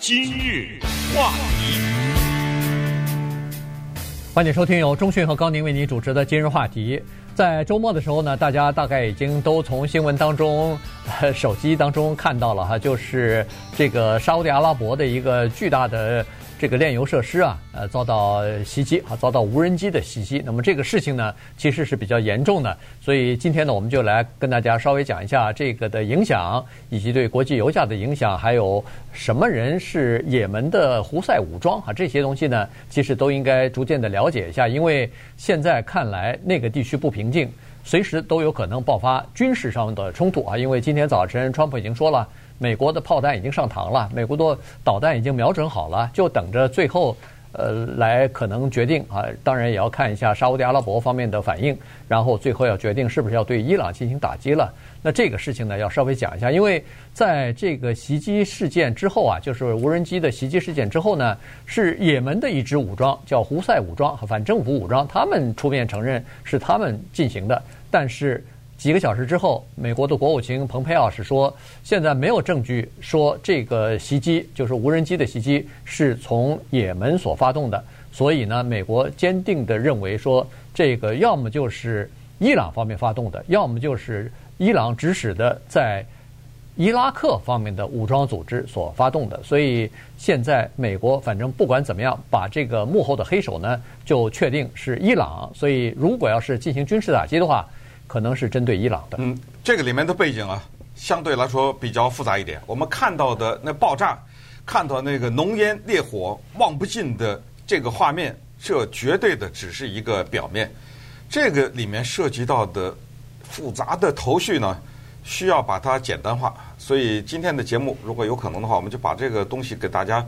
今日话题，欢迎收听由中讯和高宁为您主持的今日话题。在周末的时候呢，大家大概已经都从新闻当中、手机当中看到了哈，就是这个沙乌地阿拉伯的一个巨大的。这个炼油设施啊，呃，遭到袭击啊，遭到无人机的袭击。那么这个事情呢，其实是比较严重的。所以今天呢，我们就来跟大家稍微讲一下这个的影响，以及对国际油价的影响，还有什么人是也门的胡塞武装啊，这些东西呢，其实都应该逐渐的了解一下，因为现在看来那个地区不平静，随时都有可能爆发军事上的冲突啊。因为今天早晨，川普已经说了。美国的炮弹已经上膛了，美国的导弹已经瞄准好了，就等着最后，呃，来可能决定啊。当然也要看一下沙乌地阿拉伯方面的反应，然后最后要决定是不是要对伊朗进行打击了。那这个事情呢，要稍微讲一下，因为在这个袭击事件之后啊，就是无人机的袭击事件之后呢，是也门的一支武装叫胡塞武装和反政府武装，他们出面承认是他们进行的，但是。几个小时之后，美国的国务卿蓬佩奥是说，现在没有证据说这个袭击就是无人机的袭击是从也门所发动的，所以呢，美国坚定地认为说，这个要么就是伊朗方面发动的，要么就是伊朗指使的在伊拉克方面的武装组织所发动的。所以现在美国反正不管怎么样，把这个幕后的黑手呢就确定是伊朗。所以如果要是进行军事打击的话，可能是针对伊朗的。嗯，这个里面的背景啊，相对来说比较复杂一点。我们看到的那爆炸，看到那个浓烟烈火望不尽的这个画面，这绝对的只是一个表面。这个里面涉及到的复杂的头绪呢，需要把它简单化。所以今天的节目，如果有可能的话，我们就把这个东西给大家，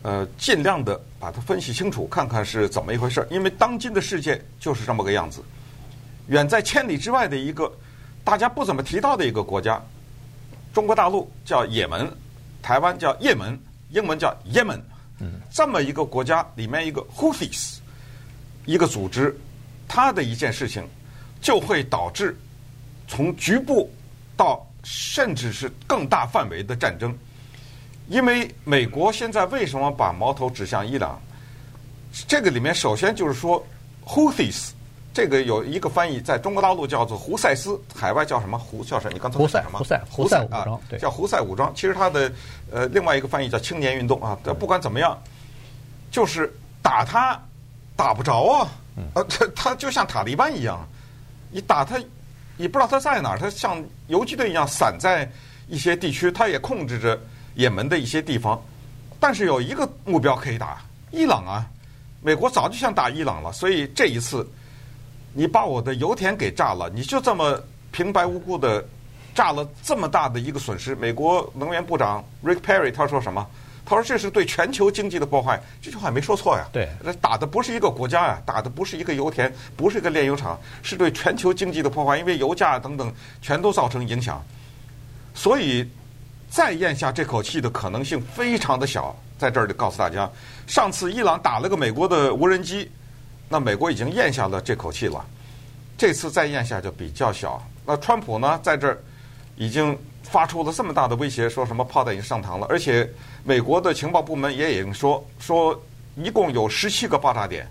呃，尽量的把它分析清楚，看看是怎么一回事儿。因为当今的世界就是这么个样子。远在千里之外的一个大家不怎么提到的一个国家，中国大陆叫也门，台湾叫也门，英文叫 Yemen。这么一个国家里面一个 Houthis 一个组织，它的一件事情就会导致从局部到甚至是更大范围的战争。因为美国现在为什么把矛头指向伊朗？这个里面首先就是说 Houthis。这个有一个翻译，在中国大陆叫做胡塞斯，海外叫什么？胡叫什么？你刚才说什么？胡塞，胡塞，胡塞啊，叫胡塞武装。其实它的呃另外一个翻译叫青年运动啊。不管怎么样，就是打他打不着啊，呃，他他就像塔利班一样，你打他，你不知道他在哪儿，他像游击队一样散在一些地区，他也控制着也门的一些地方，但是有一个目标可以打伊朗啊，美国早就想打伊朗了，所以这一次。你把我的油田给炸了，你就这么平白无故的炸了这么大的一个损失。美国能源部长 Rick Perry 他说什么？他说这是对全球经济的破坏。这句话没说错呀。对，打的不是一个国家呀，打的不是一个油田，不是一个炼油厂，是对全球经济的破坏。因为油价等等全都造成影响，所以再咽下这口气的可能性非常的小。在这儿就告诉大家，上次伊朗打了个美国的无人机。那美国已经咽下了这口气了，这次再咽下就比较小。那川普呢，在这儿已经发出了这么大的威胁，说什么炮弹已经上膛了，而且美国的情报部门也已经说，说一共有十七个爆炸点，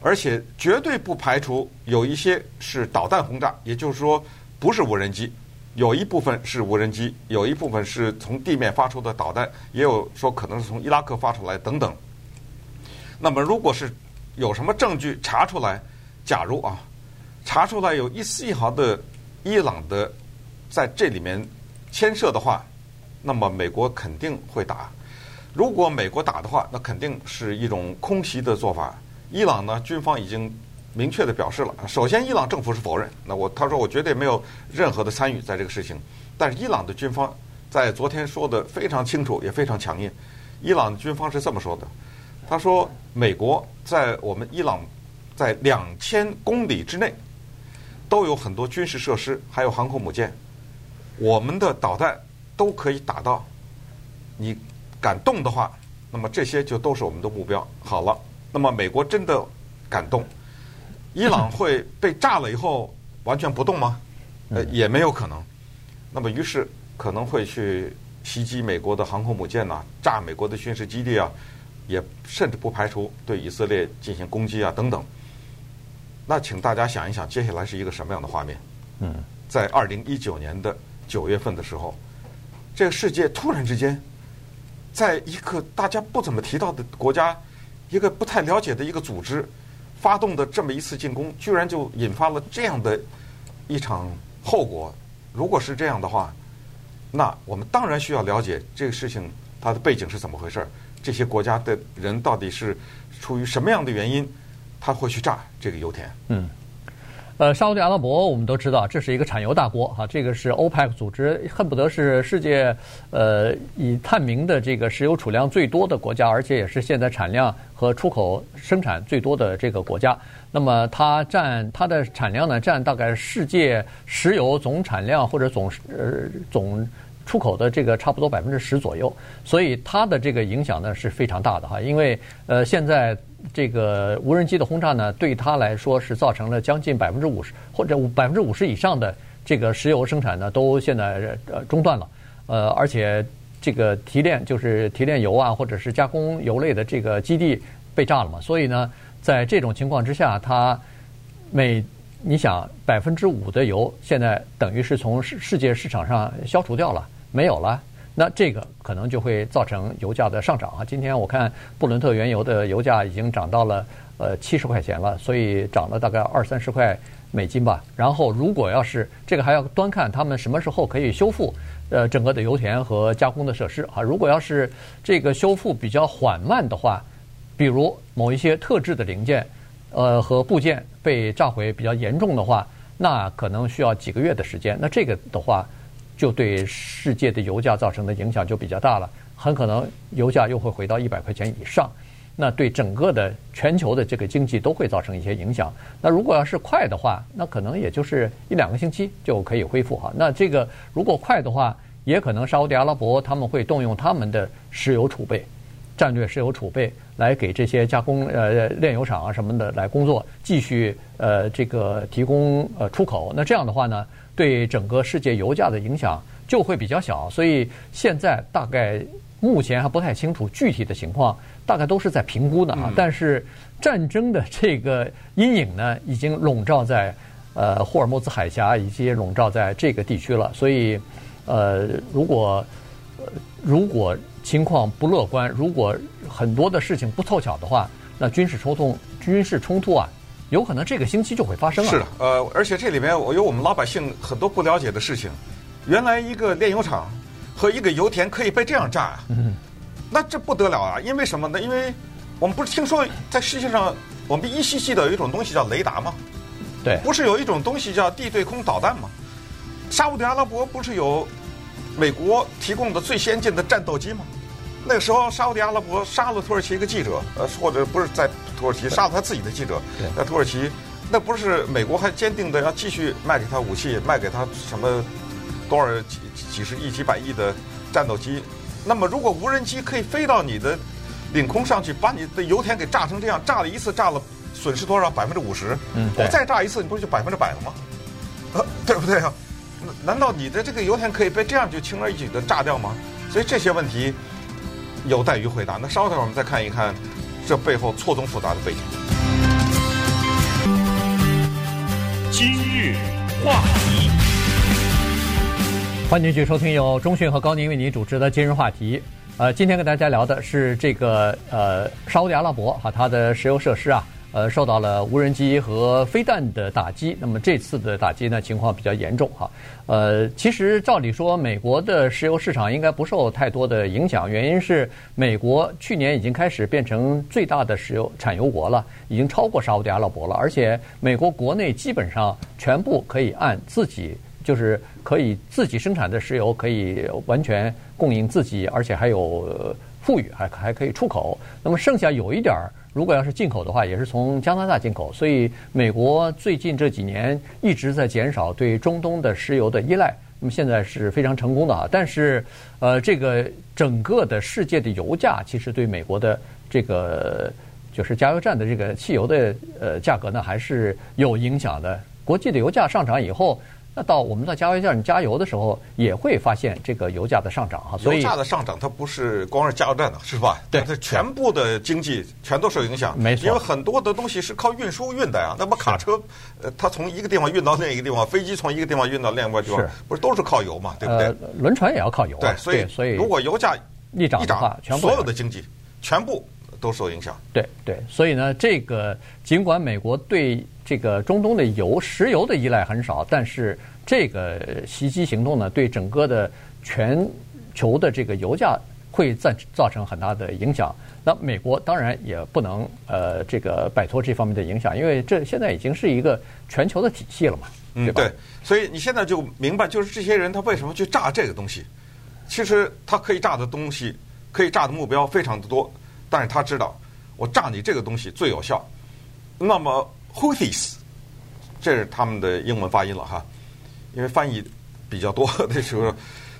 而且绝对不排除有一些是导弹轰炸，也就是说不是无人机，有一部分是无人机，有一部分是从地面发出的导弹，也有说可能是从伊拉克发出来等等。那么如果是有什么证据查出来？假如啊，查出来有一丝一毫的伊朗的在这里面牵涉的话，那么美国肯定会打。如果美国打的话，那肯定是一种空袭的做法。伊朗呢，军方已经明确的表示了。首先，伊朗政府是否认。那我他说我绝对没有任何的参与在这个事情。但是伊朗的军方在昨天说的非常清楚，也非常强硬。伊朗军方是这么说的。他说：“美国在我们伊朗，在两千公里之内，都有很多军事设施，还有航空母舰，我们的导弹都可以打到。你敢动的话，那么这些就都是我们的目标。好了，那么美国真的敢动，伊朗会被炸了以后完全不动吗？呃，也没有可能。那么于是可能会去袭击美国的航空母舰呐、啊，炸美国的军事基地啊，也甚至不排除对以色列进行攻击啊等等。那请大家想一想，接下来是一个什么样的画面？嗯，在二零一九年的九月份的时候，这个世界突然之间，在一个大家不怎么提到的国家，一个不太了解的一个组织发动的这么一次进攻，居然就引发了这样的一场后果。如果是这样的话，那我们当然需要了解这个事情它的背景是怎么回事，这些国家的人到底是出于什么样的原因，他会去炸这个油田？嗯。呃，沙乌地阿拉伯我们都知道，这是一个产油大国哈，这个是欧佩克组织恨不得是世界呃以探明的这个石油储量最多的国家，而且也是现在产量和出口生产最多的这个国家。那么它占它的产量呢，占大概世界石油总产量或者总呃总出口的这个差不多百分之十左右，所以它的这个影响呢是非常大的哈，因为呃现在。这个无人机的轰炸呢，对它来说是造成了将近百分之五十或者百分之五十以上的这个石油生产呢，都现在呃中断了。呃，而且这个提炼就是提炼油啊，或者是加工油类的这个基地被炸了嘛。所以呢，在这种情况之下，它每你想百分之五的油现在等于是从世世界市场上消除掉了，没有了。那这个可能就会造成油价的上涨啊！今天我看布伦特原油的油价已经涨到了呃七十块钱了，所以涨了大概二三十块美金吧。然后如果要是这个还要端看他们什么时候可以修复呃整个的油田和加工的设施啊。如果要是这个修复比较缓慢的话，比如某一些特制的零件呃和部件被炸毁比较严重的话，那可能需要几个月的时间。那这个的话。就对世界的油价造成的影响就比较大了，很可能油价又会回到一百块钱以上，那对整个的全球的这个经济都会造成一些影响。那如果要是快的话，那可能也就是一两个星期就可以恢复哈。那这个如果快的话，也可能沙乌地阿拉伯他们会动用他们的石油储备、战略石油储备来给这些加工呃炼油厂啊什么的来工作，继续呃这个提供呃出口。那这样的话呢？对整个世界油价的影响就会比较小，所以现在大概目前还不太清楚具体的情况，大概都是在评估的啊。但是战争的这个阴影呢，已经笼罩在呃霍尔木兹海峡以及笼罩在这个地区了。所以呃，如果如果情况不乐观，如果很多的事情不凑巧的话，那军事冲突军事冲突啊。有可能这个星期就会发生了。是的，呃，而且这里面我有我们老百姓很多不了解的事情。原来一个炼油厂和一个油田可以被这样炸，嗯，那这不得了啊！因为什么呢？因为我们不是听说在世界上，我们依稀记得有一种东西叫雷达吗？对，不是有一种东西叫地对空导弹吗？沙乌地阿拉伯不是有美国提供的最先进的战斗机吗？那个时候，沙乌地阿拉伯杀了土耳其一个记者，呃，或者不是在土耳其杀了他自己的记者，那土耳其，那不是美国还坚定的要继续卖给他武器，卖给他什么多少几几十亿、几百亿的战斗机？那么，如果无人机可以飞到你的领空上去，把你的油田给炸成这样，炸了一次，炸了损失多少？百分之五十。嗯，我再炸一次，你不是就百分之百了吗？呃，对不对啊？难道你的这个油田可以被这样就轻而易举的炸掉吗？所以这些问题。有待于回答。那稍等会儿，我们再看一看这背后错综复杂的背景。今日话题，欢迎继续收听由中讯和高宁为您主持的今日话题。呃，今天跟大家聊的是这个呃沙乌地阿拉伯哈，它的石油设施啊。呃，受到了无人机和飞弹的打击。那么这次的打击呢，情况比较严重哈。呃，其实照理说，美国的石油市场应该不受太多的影响。原因是美国去年已经开始变成最大的石油产油国了，已经超过沙乌地阿拉伯了。而且美国国内基本上全部可以按自己，就是可以自己生产的石油可以完全供应自己，而且还有富裕，还还可以出口。那么剩下有一点儿。如果要是进口的话，也是从加拿大进口，所以美国最近这几年一直在减少对中东的石油的依赖。那么现在是非常成功的啊！但是，呃，这个整个的世界的油价其实对美国的这个就是加油站的这个汽油的呃价格呢，还是有影响的。国际的油价上涨以后，那到我们到加油站加油的时候，也会发现这个油价的上涨哈。所以油价的上涨，它不是光是加油站的，是吧？对，它全部的经济全都受影响。没错，因为很多的东西是靠运输运的呀。那么卡车，呃，它从一个地方运到另一个地方，飞机从一个地方运到另外一个地方，不是都是靠油嘛？对不对？呃，轮船也要靠油啊。对，所以所以如果油价一涨的话，全部所有的经济全部都受影响。对对，所以呢，这个尽管美国对这个中东的油、石油的依赖很少，但是这个袭击行动呢，对整个的全球的这个油价会造造成很大的影响。那美国当然也不能呃这个摆脱这方面的影响，因为这现在已经是一个全球的体系了嘛，对吧？嗯，对。所以你现在就明白，就是这些人他为什么去炸这个东西。其实他可以炸的东西，可以炸的目标非常的多，但是他知道我炸你这个东西最有效。那么 Houthis，这是他们的英文发音了哈，因为翻译比较多 的时候，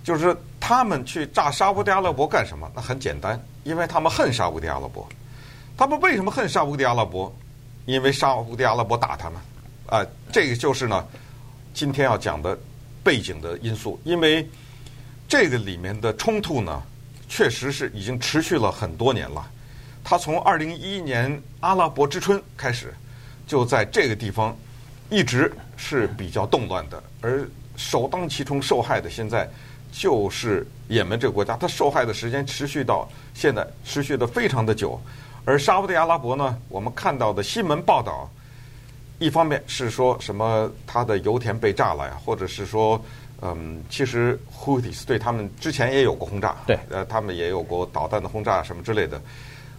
就是他们去炸沙乌地阿拉伯干什么？那很简单，因为他们恨沙乌地阿拉伯。他们为什么恨沙乌地阿拉伯？因为沙乌地阿拉伯打他们。啊，这个就是呢，今天要讲的背景的因素，因为。这个里面的冲突呢，确实是已经持续了很多年了。它从二零一一年阿拉伯之春开始，就在这个地方一直是比较动乱的。而首当其冲受害的，现在就是也门这个国家。它受害的时间持续到现在，持续的非常的久。而沙乌地阿拉伯呢，我们看到的新闻报道，一方面是说什么它的油田被炸了呀，或者是说。嗯，其实 Houthis 对他们之前也有过轰炸，对，呃，他们也有过导弹的轰炸什么之类的。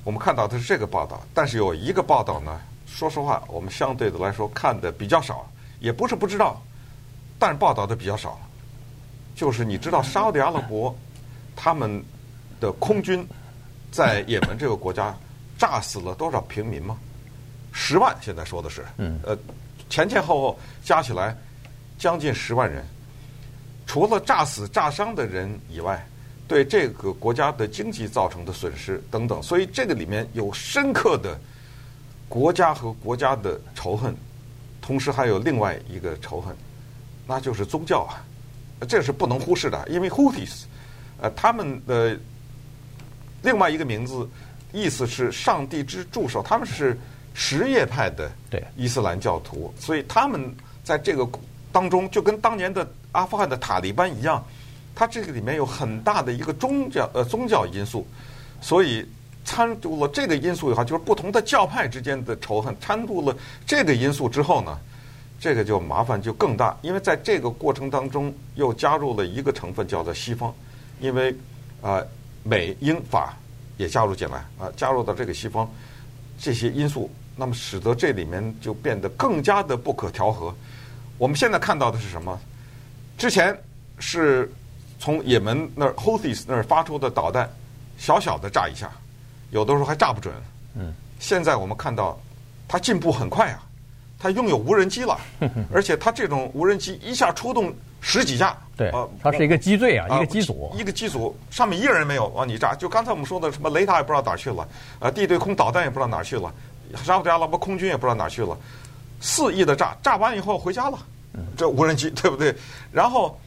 我们看到的是这个报道，但是有一个报道呢，说实话，我们相对的来说看的比较少，也不是不知道，但是报道的比较少。就是你知道沙特阿拉伯他们的空军在也门这个国家炸死了多少平民吗？十万，现在说的是，嗯，呃，前前后后加起来将近十万人。除了炸死、炸伤的人以外，对这个国家的经济造成的损失等等，所以这个里面有深刻的国家和国家的仇恨，同时还有另外一个仇恨，那就是宗教啊，这是不能忽视的。因为 Houthis，呃，他们的另外一个名字意思是上帝之助手，他们是什叶派的伊斯兰教徒，所以他们在这个当中就跟当年的。阿富汗的塔利班一样，它这个里面有很大的一个宗教呃宗教因素，所以掺入了这个因素以后，就是不同的教派之间的仇恨掺入了这个因素之后呢，这个就麻烦就更大，因为在这个过程当中又加入了一个成分叫做西方，因为啊、呃、美英法也加入进来啊、加入到这个西方这些因素，那么使得这里面就变得更加的不可调和。我们现在看到的是什么？之前是从也门那儿 Houthis 那儿发出的导弹，小小的炸一下，有的时候还炸不准。嗯。现在我们看到，它进步很快啊，它拥有无人机了，而且它这种无人机一下出动十几架。对。啊，它是一个机队啊，一个机组。一个机组上面一个人没有往你炸，就刚才我们说的什么雷达也不知道哪儿去了，啊，地对空导弹也不知道哪儿去了，沙乌地阿拉伯空军也不知道哪儿去了，肆意的炸，炸完以后回家了。这无人机对不对？然后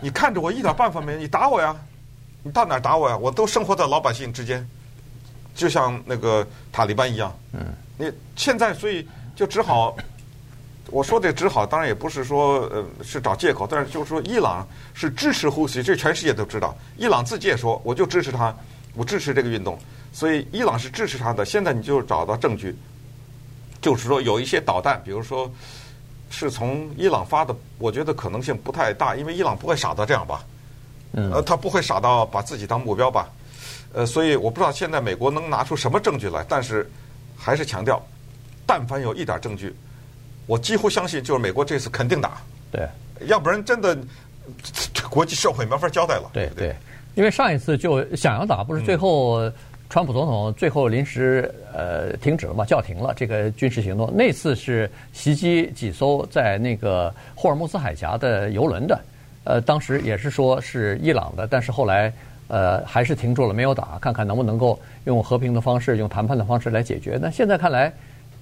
你看着我一点办法没有，你打我呀！你到哪打我呀？我都生活在老百姓之间，就像那个塔利班一样。嗯，你现在所以就只好，我说的只好，当然也不是说呃是找借口，但是就是说伊朗是支持呼吸，这全世界都知道。伊朗自己也说，我就支持他，我支持这个运动，所以伊朗是支持他的。现在你就找到证据，就是说有一些导弹，比如说。是从伊朗发的，我觉得可能性不太大，因为伊朗不会傻到这样吧？嗯，呃，他不会傻到把自己当目标吧？呃，所以我不知道现在美国能拿出什么证据来，但是还是强调，但凡有一点证据，我几乎相信就是美国这次肯定打。对，要不然真的国际社会没法交代了。对对，对，因为上一次就想要打，不是最后。嗯川普总统最后临时呃停止了嘛，叫停了这个军事行动。那次是袭击几艘在那个霍尔木兹海峡的油轮的，呃，当时也是说是伊朗的，但是后来呃还是停住了，没有打，看看能不能够用和平的方式、用谈判的方式来解决。那现在看来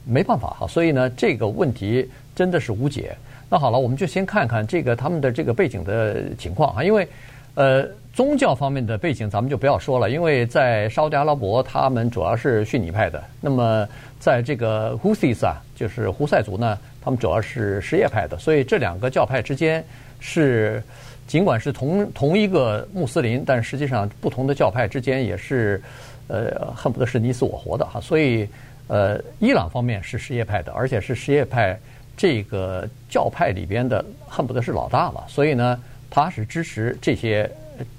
没办法哈，所以呢，这个问题真的是无解。那好了，我们就先看看这个他们的这个背景的情况啊，因为呃宗教方面的背景咱们就不要说了，因为在沙乌地阿拉伯他们主要是逊尼派的，那么在这个 Houthis 啊，就是胡塞族呢，他们主要是什叶派的，所以这两个教派之间是尽管是同同一个穆斯林，但实际上不同的教派之间也是呃恨不得是你死我活的哈，所以呃伊朗方面是什叶派的，而且是什叶派。这个教派里边的恨不得是老大了，所以呢，他是支持这些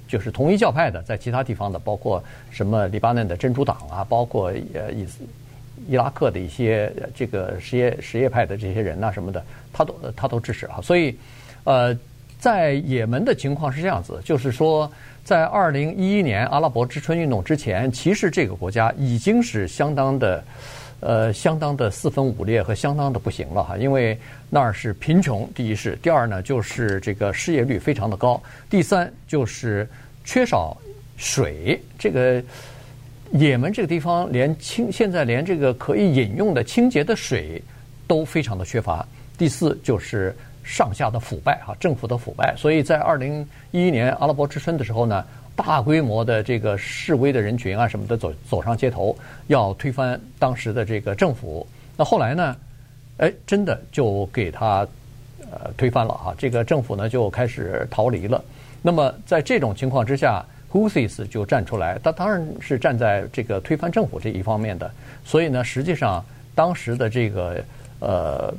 就是同一教派的，在其他地方的，包括什么黎巴嫩的真主党啊，包括呃伊伊拉克的一些这个什叶什叶派的这些人呐、什么的，他都他都支持啊。所以，呃，在也门的情况是这样子，就是说，在二零一一年阿拉伯之春运动之前，其实这个国家已经是相当的。呃，相当的四分五裂和相当的不行了哈，因为那儿是贫穷，第一是，第二呢就是这个失业率非常的高，第三就是缺少水。这个也门这个地方连清现在连这个可以饮用的清洁的水都非常的缺乏。第四就是上下的腐败哈，政府的腐败。所以在二零一一年阿拉伯之春的时候呢。大规模的这个示威的人群啊，什么的走走上街头，要推翻当时的这个政府。那后来呢，哎，真的就给他呃推翻了啊！这个政府呢就开始逃离了。那么在这种情况之下，Houthis 就站出来，他当然是站在这个推翻政府这一方面的。所以呢，实际上当时的这个呃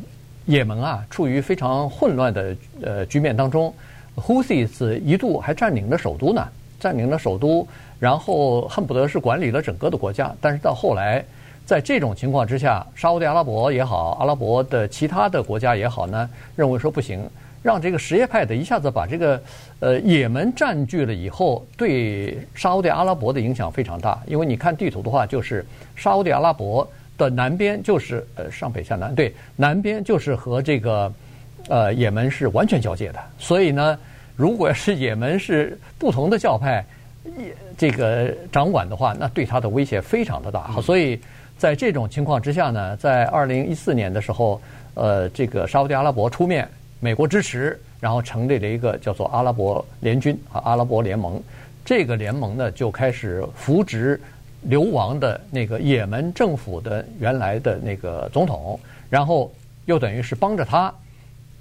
也门啊，处于非常混乱的呃局面当中，Houthis 一度还占领了首都呢。占领了首都，然后恨不得是管理了整个的国家。但是到后来，在这种情况之下，沙乌地阿拉伯也好，阿拉伯的其他的国家也好呢，认为说不行，让这个什叶派的一下子把这个呃也门占据了以后，对沙乌地阿拉伯的影响非常大。因为你看地图的话，就是沙乌地阿拉伯的南边就是呃上北下南，对，南边就是和这个呃也门是完全交界的，所以呢。如果是也门是不同的教派，这个掌管的话，那对他的威胁非常的大。所以在这种情况之下呢，在二零一四年的时候，呃，这个沙乌地阿拉伯出面，美国支持，然后成立了一个叫做阿拉伯联军啊，阿拉伯联盟。这个联盟呢，就开始扶植流亡的那个也门政府的原来的那个总统，然后又等于是帮着他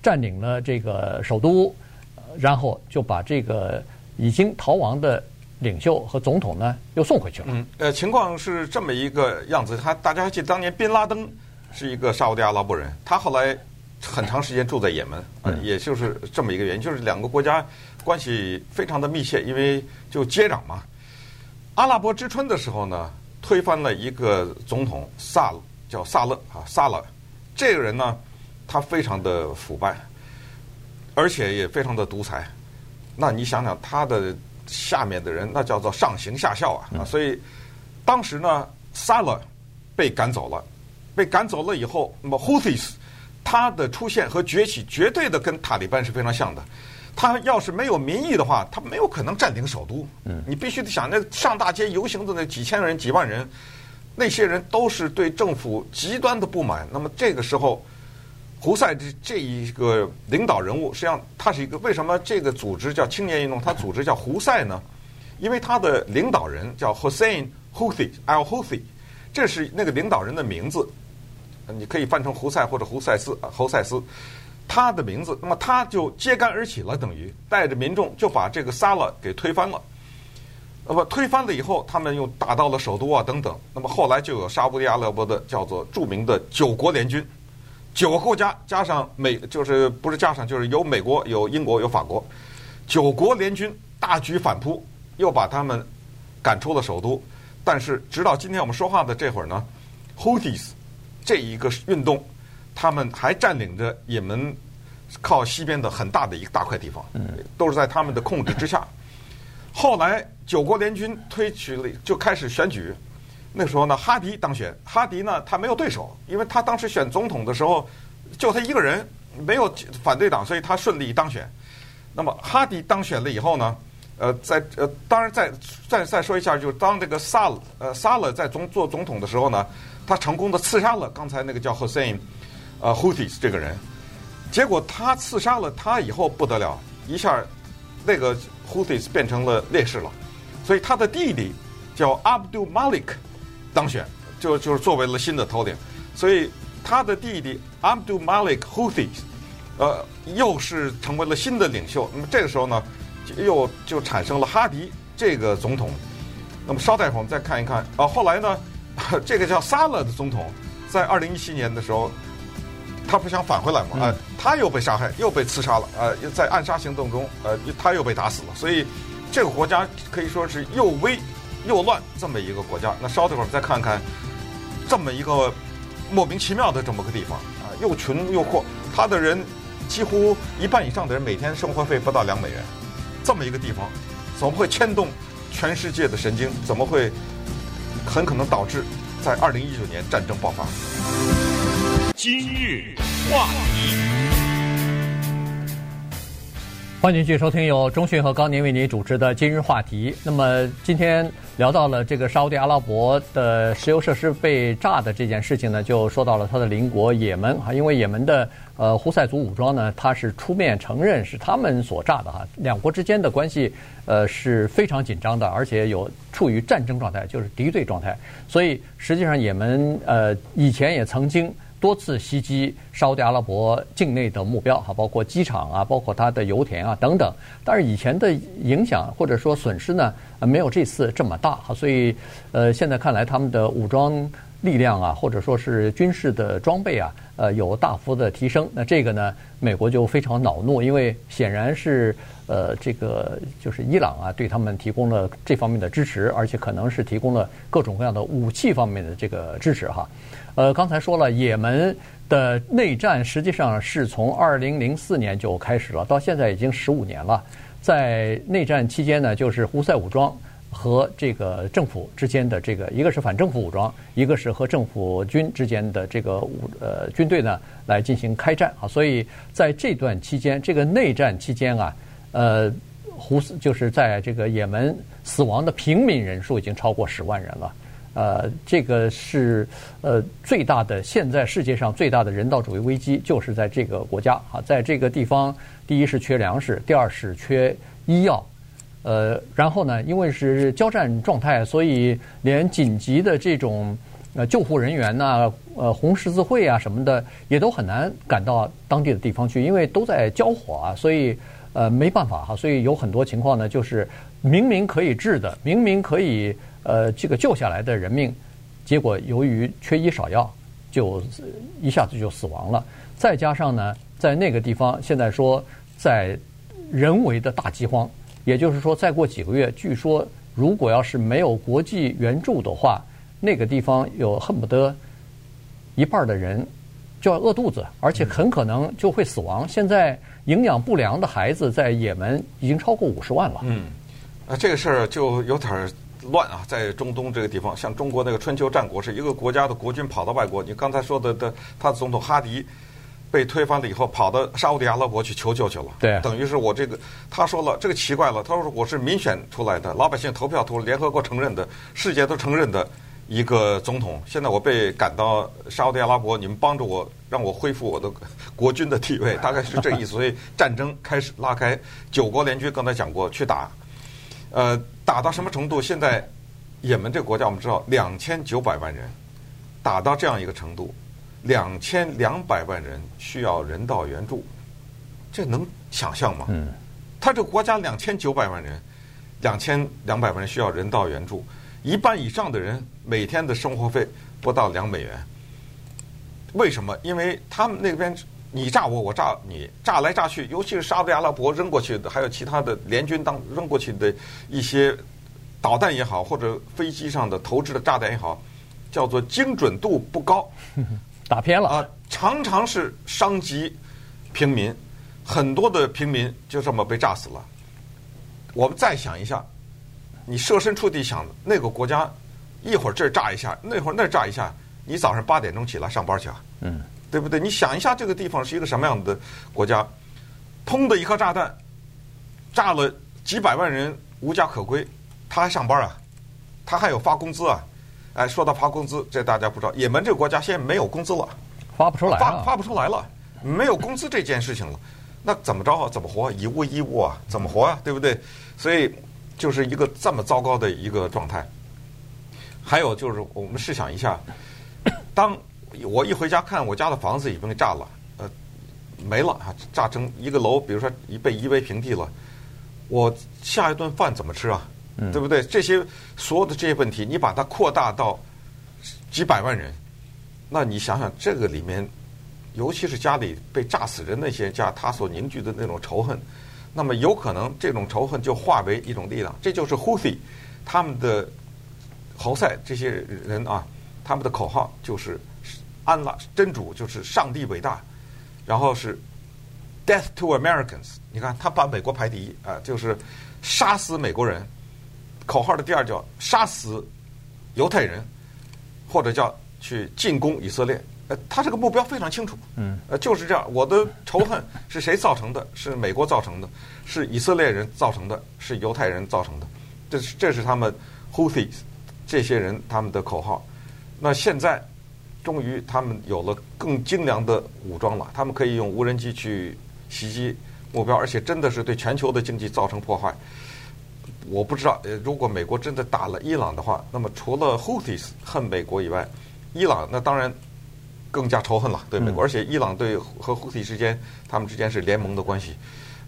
占领了这个首都。然后就把这个已经逃亡的领袖和总统呢，又送回去了。嗯，呃，情况是这么一个样子。他大家还记得当年宾拉登是一个沙乌地阿拉伯人，他后来很长时间住在也门，嗯，也就是这么一个原因，就是两个国家关系非常的密切，因为就接壤嘛。阿拉伯之春的时候呢，推翻了一个总统萨叫萨勒啊萨勒，这个人呢，他非常的腐败。而且也非常的独裁，那你想想他的下面的人，那叫做上行下效啊！所以当时呢，萨勒被赶走了，被赶走了以后，那么 Houthis 他的出现和崛起，绝对的跟塔利班是非常像的。他要是没有民意的话，他没有可能占领首都。嗯，你必须得想，那上大街游行的那几千人、几万人，那些人都是对政府极端的不满。那么这个时候。胡塞这这一个领导人物，实际上他是一个为什么这个组织叫青年运动？他组织叫胡塞呢？因为他的领导人叫 Hussein Houthi Al Houthi，这是那个领导人的名字。你可以翻成胡塞或者胡塞斯啊侯塞斯，他的名字。那么他就揭竿而起了，等于带着民众就把这个萨勒给推翻了。那么推翻了以后，他们又打到了首都啊等等。那么后来就有沙乌地阿拉伯的叫做著名的九国联军。九个国家加上美，就是不是加上，就是有美国、有英国、有法国，九国联军大举反扑，又把他们赶出了首都。但是直到今天我们说话的这会儿呢，Houthis 这一个运动，他们还占领着也门靠西边的很大的一个大块地方，都是在他们的控制之下。后来九国联军推举了，就开始选举。那时候呢，哈迪当选。哈迪呢，他没有对手，因为他当时选总统的时候，就他一个人，没有反对党，所以他顺利当选。那么哈迪当选了以后呢，呃，在呃，当然再再再说一下，就是当这个萨呃萨勒在总做总统的时候呢，他成功的刺杀了刚才那个叫 Hossein 呃 Houthi 这个人。结果他刺杀了他以后不得了，一下那个 Huthis 变成了烈士了，所以他的弟弟叫 Abdul Malik 当选，就就是作为了新的头领，所以他的弟弟 Abdul Malik Houthi，呃，又是成为了新的领袖。那么这个时候呢，又就产生了哈迪这个总统。那么稍待会儿我们再看一看啊，后来呢，这个叫萨勒的总统在二零一七年的时候。他不想返回来嘛？呃，他又被杀害，又被刺杀了。呃，在暗杀行动中，呃，他又被打死了。所以，这个国家可以说是又危又乱这么一个国家。那稍等会儿再看看，这么一个莫名其妙的这么个地方啊，又穷又阔，他的人几乎一半以上的人每天生活费不到两美元，这么一个地方，怎么会牵动全世界的神经？怎么会很可能导致在二零一九年战争爆发？今日话题，欢迎继续收听由中讯和高宁为您主持的今日话题。那么今天聊到了这个沙乌地阿拉伯的石油设施被炸的这件事情呢，就说到了他的邻国也门哈，因为也门的呃胡塞族武装呢，他是出面承认是他们所炸的哈，两国之间的关系呃是非常紧张的，而且有处于战争状态，就是敌对状态。所以实际上也门呃以前也曾经。多次袭击沙特阿拉伯境内的目标，哈，包括机场啊，包括它的油田啊等等。但是以前的影响或者说损失呢，没有这次这么大，哈。所以，呃，现在看来他们的武装力量啊，或者说是军事的装备啊，呃，有大幅的提升。那这个呢，美国就非常恼怒，因为显然是呃，这个就是伊朗啊，对他们提供了这方面的支持，而且可能是提供了各种各样的武器方面的这个支持，哈。呃，刚才说了，也门的内战实际上是从二零零四年就开始了，到现在已经十五年了。在内战期间呢，就是胡塞武装和这个政府之间的这个，一个是反政府武装，一个是和政府军之间的这个武呃军队呢来进行开战啊。所以在这段期间，这个内战期间啊，呃，胡就是在这个也门死亡的平民人数已经超过十万人了。呃，这个是呃最大的，现在世界上最大的人道主义危机，就是在这个国家啊，在这个地方，第一是缺粮食，第二是缺医药，呃，然后呢，因为是交战状态，所以连紧急的这种呃救护人员呐，呃红十字会啊什么的，也都很难赶到当地的地方去，因为都在交火啊，所以呃没办法哈，所以有很多情况呢，就是明明可以治的，明明可以。呃，这个救下来的人命，结果由于缺医少药，就一下子就死亡了。再加上呢，在那个地方，现在说在人为的大饥荒，也就是说，再过几个月，据说如果要是没有国际援助的话，那个地方有恨不得一半的人就要饿肚子，而且很可能就会死亡。现在营养不良的孩子在也门已经超过五十万了。嗯，啊，这个事儿就有点儿。乱啊，在中东这个地方，像中国那个春秋战国，是一个国家的国君跑到外国。你刚才说的的，他的总统哈迪被推翻了以后，跑到沙乌地阿拉伯去求救去了。对，等于是我这个，他说了，这个奇怪了，他说我是民选出来的，老百姓投票投，联合国承认的，世界都承认的一个总统。现在我被赶到沙乌地阿拉伯，你们帮助我，让我恢复我的国君的地位，大概是这意思。所以战争开始拉开，九国联军刚才讲过去打。呃，打到什么程度？现在，也门这个国家我们知道，两千九百万人，打到这样一个程度，两千两百万人需要人道援助，这能想象吗？嗯，他这个国家两千九百万人，两千两百万人需要人道援助，一半以上的人每天的生活费不到两美元，为什么？因为他们那边。你炸我，我炸你，炸来炸去，尤其是沙特阿拉伯扔过去的，还有其他的联军当扔过去的一些导弹也好，或者飞机上的投掷的炸弹也好，叫做精准度不高，打偏了啊，常常是伤及平民，很多的平民就这么被炸死了。我们再想一下，你设身处地想，那个国家一会儿这儿炸一下，那会儿那儿炸一下，你早上八点钟起来上班去啊？嗯。对不对？你想一下，这个地方是一个什么样的国家？砰的一颗炸弹，炸了几百万人无家可归，他还上班啊？他还有发工资啊？哎，说到发工资，这大家不知道，也门这个国家现在没有工资了，发不出来，发发不出来了。没有工资这件事情了，那怎么着啊？怎么活？以物易物啊？怎么活啊？对不对？所以就是一个这么糟糕的一个状态。还有就是，我们试想一下，当我一回家看我家的房子已经被炸了，呃，没了啊，炸成一个楼，比如说一被夷为平地了，我下一顿饭怎么吃啊？嗯、对不对？这些所有的这些问题，你把它扩大到几百万人，那你想想这个里面，尤其是家里被炸死人那些家，他所凝聚的那种仇恨，那么有可能这种仇恨就化为一种力量。这就是 Houthi 他们的侯赛这些人啊，他们的口号就是安拉真主就是上帝伟大，然后是 Death to Americans。你看他把美国排第一啊，就是杀死美国人。口号的第二叫杀死犹太人，或者叫去进攻以色列。呃，他这个目标非常清楚。嗯，呃，就是这样。我的仇恨是谁造成的？是美国造成的？是以色列人造成的？是犹太人造成的？这是这是他们 Houthis 这些人他们的口号。那现在终于他们有了更精良的武装了，他们可以用无人机去袭击目标，而且真的是对全球的经济造成破坏。我不知道，呃，如果美国真的打了伊朗的话，那么除了 Houthis 恨美国以外，伊朗那当然更加仇恨了，对美国。而且伊朗对和 Houthi 之间，他们之间是联盟的关系，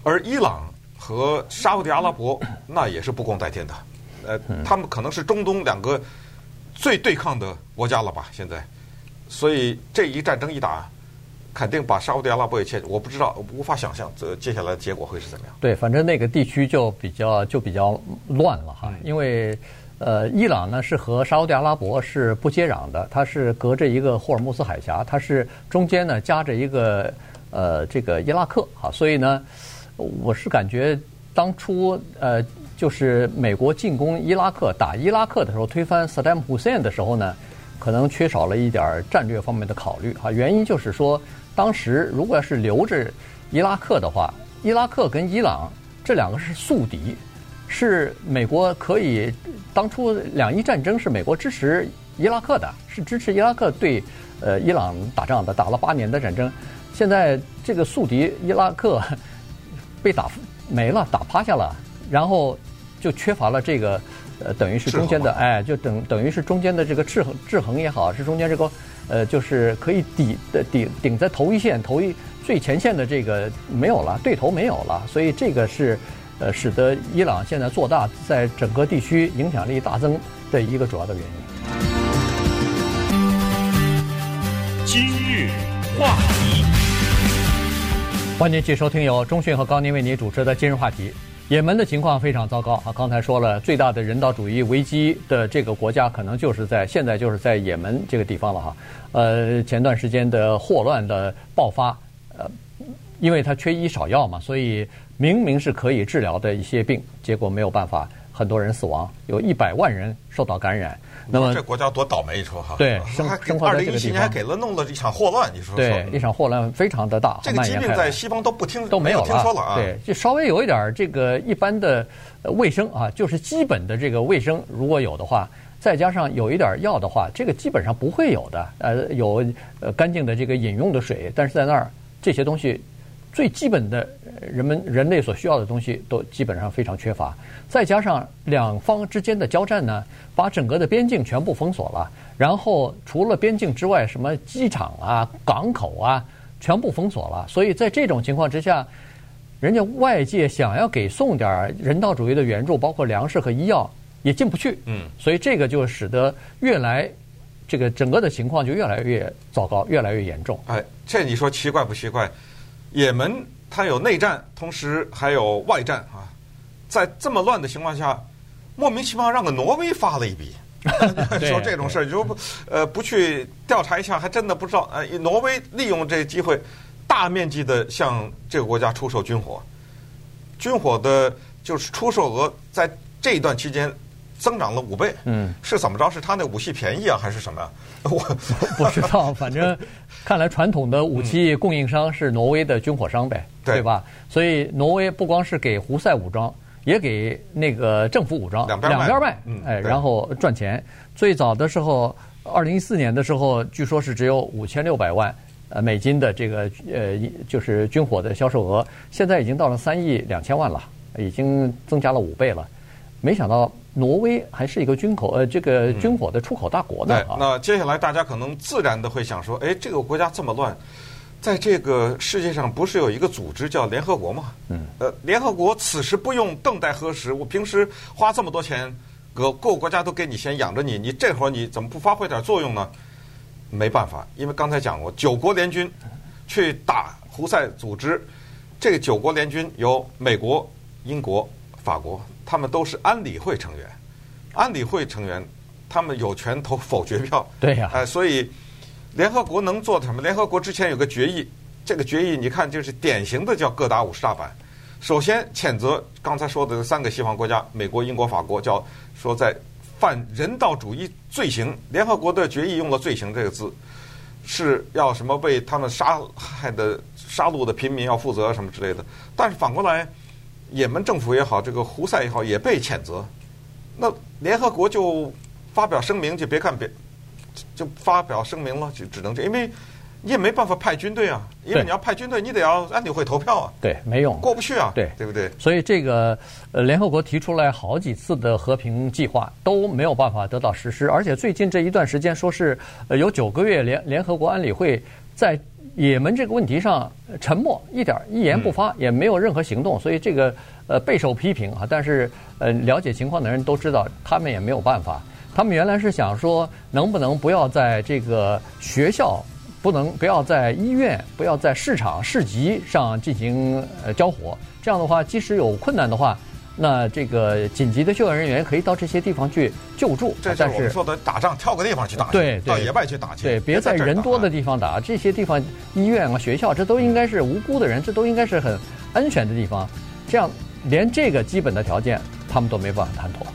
而伊朗和沙乌地阿拉伯那也是不共戴天的，呃，他们可能是中东两个最对抗的国家了吧？现在，所以这一战争一打。肯定把沙乌地阿拉伯也牵，我不知道，无法想象这接下来的结果会是怎么样。对，反正那个地区就比较就比较乱了哈，因为呃，伊朗呢是和沙乌地阿拉伯是不接壤的，它是隔着一个霍尔木兹海峡，它是中间呢夹着一个呃这个伊拉克哈，所以呢，我是感觉当初呃就是美国进攻伊拉克打伊拉克的时候，推翻萨达姆·侯赛因的时候呢，可能缺少了一点战略方面的考虑哈，原因就是说。当时如果要是留着伊拉克的话，伊拉克跟伊朗这两个是宿敌，是美国可以当初两伊战争是美国支持伊拉克的，是支持伊拉克对呃伊朗打仗的，打了八年的战争。现在这个宿敌伊拉克被打没了，打趴下了，然后就缺乏了这个呃等于是中间的哎，就等等于是中间的这个制衡制衡也好，是中间这个。呃，就是可以抵的顶顶在头一线、头一最前线的这个没有了，对头没有了，所以这个是呃使得伊朗现在做大，在整个地区影响力大增的一个主要的原因。今日话题，欢迎继续收听由中讯和高宁为您主持的今日话题。也门的情况非常糟糕啊！刚才说了，最大的人道主义危机的这个国家，可能就是在现在就是在也门这个地方了哈。呃，前段时间的霍乱的爆发，呃，因为它缺医少药嘛，所以明明是可以治疗的一些病，结果没有办法，很多人死亡，有一百万人受到感染。那么这国家多倒霉，你说哈？对，生生活在这个地方。二零一七年还给了弄了一场霍乱，你说？对，一场霍乱非常的大。这个疾病在西方都不听都没有了，听说了啊。对，就稍微有一点这个一般的卫生啊，就是基本的这个卫生，如果有的话，再加上有一点药的话，这个基本上不会有的。呃，有呃干净的这个饮用的水，但是在那儿这些东西。最基本的人们人类所需要的东西都基本上非常缺乏，再加上两方之间的交战呢，把整个的边境全部封锁了，然后除了边境之外，什么机场啊、港口啊，全部封锁了。所以在这种情况之下，人家外界想要给送点人道主义的援助，包括粮食和医药，也进不去。嗯，所以这个就使得越来这个整个的情况就越来越糟糕，越来越严重。哎，这你说奇怪不奇怪？也门它有内战，同时还有外战啊，在这么乱的情况下，莫名其妙让个挪威发了一笔，说这种事儿就不呃不去调查一下，还真的不知道。呃，挪威利用这机会，大面积的向这个国家出售军火，军火的就是出售额在这一段期间。增长了五倍，嗯，是怎么着？是他那武器便宜啊，还是什么？我不知道，反正看来传统的武器供应商是挪威的军火商呗，嗯、对吧？所以挪威不光是给胡塞武装，也给那个政府武装两边两边卖，嗯、哎，然后赚钱。最早的时候，二零一四年的时候，据说是只有五千六百万呃美金的这个呃就是军火的销售额，现在已经到了三亿两千万了，已经增加了五倍了。没想到挪威还是一个军口呃这个军火的出口大国呢。对，那接下来大家可能自然的会想说，哎，这个国家这么乱。在这个世界上，不是有一个组织叫联合国吗？嗯。呃，联合国此时不用更待何时？我平时花这么多钱，各各个国家都给你钱养着你，你这会儿你怎么不发挥点作用呢？没办法，因为刚才讲过，九国联军去打胡塞组织，这个九国联军有美国、英国、法国，他们都是安理会成员。安理会成员，他们有权投否决票。对呀。哎，所以。联合国能做什么？联合国之前有个决议，这个决议你看就是典型的叫各打五十大板。首先谴责刚才说的三个西方国家，美国、英国、法国，叫说在犯人道主义罪行。联合国的决议用了“罪行”这个字，是要什么为他们杀害的杀戮的平民要负责什么之类的。但是反过来，也门政府也好，这个胡塞也好，也被谴责。那联合国就发表声明，就别看别。就发表声明了，就只能这，因为你也没办法派军队啊，因为你要派军队，你得要安理会投票啊，对，没用，过不去啊，对，对不对？所以这个呃，联合国提出来好几次的和平计划都没有办法得到实施，而且最近这一段时间说是呃有九个月联联合国安理会在也门这个问题上沉默，一点一言不发，也没有任何行动，所以这个呃备受批评啊。但是呃了解情况的人都知道，他们也没有办法。他们原来是想说，能不能不要在这个学校，不能不要在医院，不要在市场市集上进行呃交火。这样的话，即使有困难的话，那这个紧急的救援人员可以到这些地方去救助。这是我们说的打仗，挑个地方去打，对，到野外去打去。对，别在人多的地方打。这些地方，医院啊、学校，这都应该是无辜的人，这都应该是很安全的地方。这样，连这个基本的条件，他们都没办法谈妥。